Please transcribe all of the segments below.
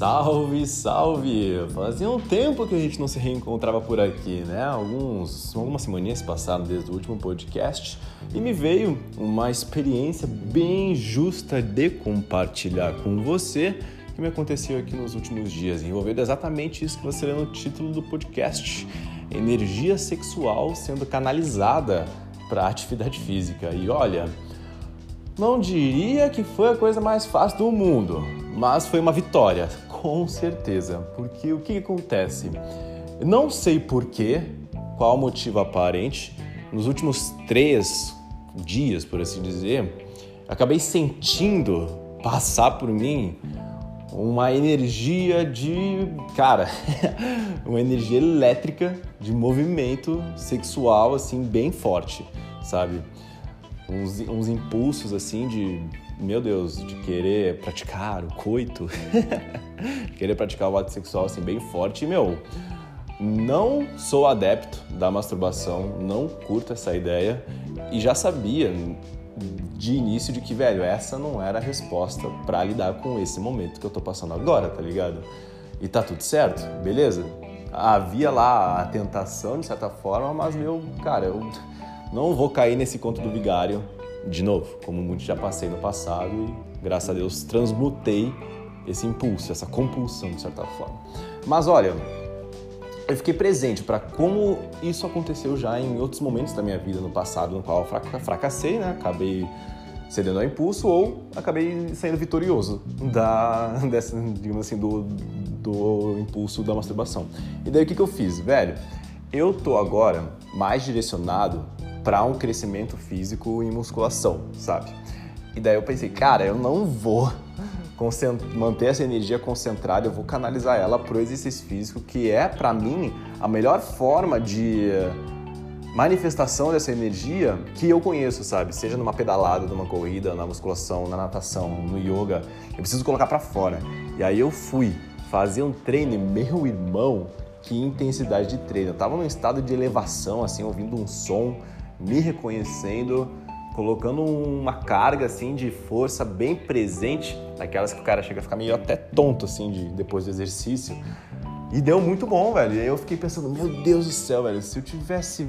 Salve, salve! Fazia um tempo que a gente não se reencontrava por aqui, né? Alguns, algumas semaninhas passaram desde o último podcast e me veio uma experiência bem justa de compartilhar com você que me aconteceu aqui nos últimos dias, envolvendo exatamente isso que você lê no título do podcast: energia sexual sendo canalizada para atividade física. E olha, não diria que foi a coisa mais fácil do mundo, mas foi uma vitória, com certeza. Porque o que, acontece? Não sei porquê, qual motivo aparente, nos últimos três dias, por assim dizer, acabei sentindo passar por mim uma energia de. Cara, uma energia elétrica de movimento sexual, assim, bem forte, sabe? Uns, uns impulsos assim de, meu Deus, de querer praticar o coito, querer praticar o ato sexual assim bem forte. E, meu, não sou adepto da masturbação, não curto essa ideia e já sabia de início de que, velho, essa não era a resposta para lidar com esse momento que eu tô passando agora, tá ligado? E tá tudo certo, beleza? Havia lá a tentação, de certa forma, mas, meu, cara, eu não vou cair nesse conto do vigário de novo, como muito já passei no passado e, graças a Deus, transmutei esse impulso, essa compulsão, de certa forma. Mas olha, eu fiquei presente para como isso aconteceu já em outros momentos da minha vida no passado, no qual eu fracassei, né? Acabei cedendo ao impulso ou acabei saindo vitorioso da, dessa, digamos assim, do, do impulso da masturbação. E daí o que, que eu fiz? Velho, eu tô agora mais direcionado para um crescimento físico em musculação, sabe? E daí eu pensei, cara, eu não vou manter essa energia concentrada, eu vou canalizar ela pro exercício físico, que é para mim a melhor forma de manifestação dessa energia que eu conheço, sabe? Seja numa pedalada, numa corrida, na musculação, na natação, no yoga, eu preciso colocar para fora. E aí eu fui fazer um treino, meu irmão, que intensidade de treino. Eu tava num estado de elevação, assim, ouvindo um som me reconhecendo, colocando uma carga assim de força bem presente, daquelas que o cara chega a ficar meio até tonto assim de, depois do exercício. E deu muito bom, velho. E aí eu fiquei pensando, meu Deus do céu, velho, se eu tivesse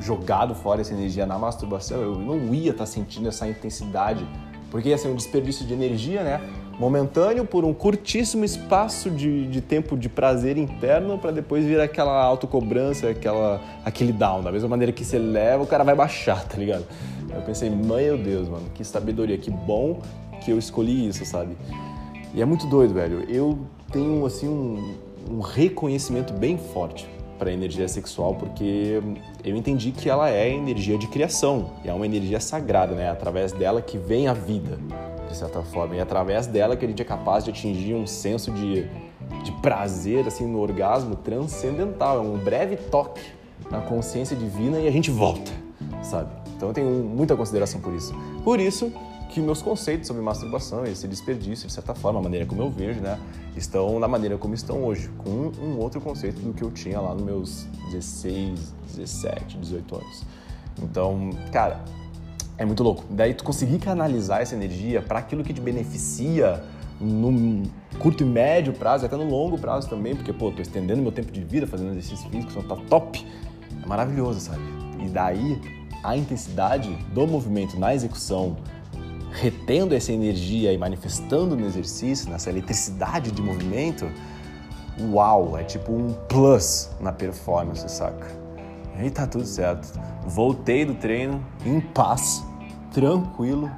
jogado fora essa energia na masturbação, eu não ia estar tá sentindo essa intensidade, porque ia ser um desperdício de energia, né? Momentâneo por um curtíssimo espaço de, de tempo de prazer interno para depois vir aquela autocobrança, aquela, aquele down. Da mesma maneira que você leva, o cara vai baixar, tá ligado? Eu pensei, meu Deus, mano, que sabedoria, que bom que eu escolhi isso, sabe? E é muito doido, velho. Eu tenho, assim, um, um reconhecimento bem forte para a energia sexual porque eu entendi que ela é energia de criação, é uma energia sagrada, né? Através dela que vem a vida de certa forma. E é através dela que a gente é capaz de atingir um senso de, de prazer assim no orgasmo transcendental. É um breve toque na consciência divina e a gente volta, sabe? Então eu tenho muita consideração por isso. Por isso que meus conceitos sobre masturbação, esse desperdício, de certa forma, a maneira como eu vejo, né, estão na maneira como estão hoje, com um outro conceito do que eu tinha lá nos meus 16, 17, 18 anos. Então, cara, é muito louco. Daí tu conseguir canalizar essa energia para aquilo que te beneficia no curto e médio prazo, até no longo prazo também, porque, pô, tô estendendo meu tempo de vida fazendo exercício físico, então tá top. É maravilhoso, sabe? E daí a intensidade do movimento na execução, retendo essa energia e manifestando no exercício, nessa eletricidade de movimento, uau, é tipo um plus na performance, saca? E tá tudo certo. Voltei do treino em paz, tranquilo,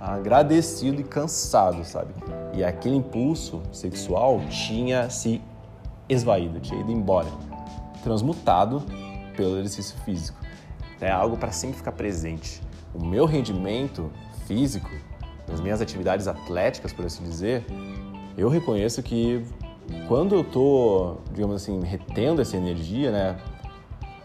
agradecido e cansado, sabe? E aquele impulso sexual tinha se esvaído, tinha ido embora, transmutado pelo exercício físico. É algo para sempre ficar presente. O meu rendimento físico, as minhas atividades atléticas, por assim dizer, eu reconheço que quando eu tô, digamos assim, retendo essa energia, né,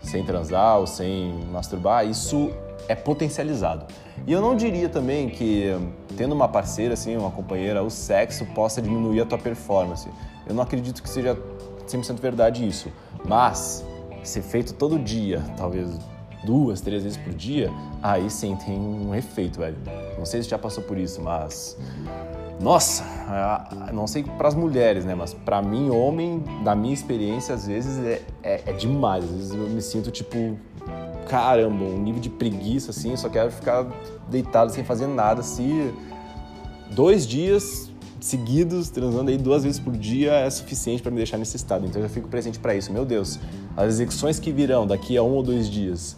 sem transar ou sem masturbar, isso é potencializado. E eu não diria também que tendo uma parceira, assim, uma companheira, o sexo possa diminuir a tua performance. Eu não acredito que seja 100% verdade isso. Mas, ser feito todo dia, talvez duas, três vezes por dia, aí sim tem um efeito, velho. Não sei se já passou por isso, mas Nossa, não sei para as mulheres, né? Mas para mim, homem, da minha experiência, às vezes é, é, é, demais. Às vezes eu me sinto tipo, caramba, um nível de preguiça assim. Só quero ficar deitado sem fazer nada. Se dois dias seguidos, transando aí duas vezes por dia, é suficiente para me deixar nesse estado. Então eu fico presente para isso. Meu Deus, as execuções que virão daqui a um ou dois dias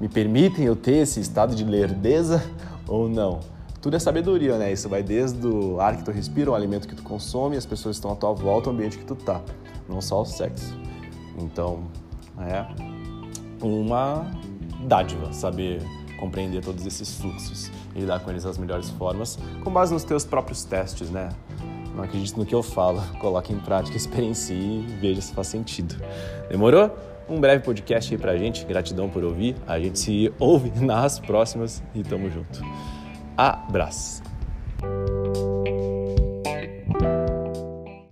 me permitem eu ter esse estado de lerdeza ou não? Tudo é sabedoria, né? Isso vai desde o ar que tu respira, o alimento que tu consome, as pessoas que estão à tua volta, o ambiente que tu tá, não só o sexo. Então, é uma dádiva saber compreender todos esses fluxos e lidar com eles das melhores formas, com base nos teus próprios testes, né? Não acredite no que eu falo, coloque em prática, experiencie e veja se faz sentido. Demorou? Um breve podcast aí pra gente, gratidão por ouvir. A gente se ouve nas próximas e tamo junto. Abraço!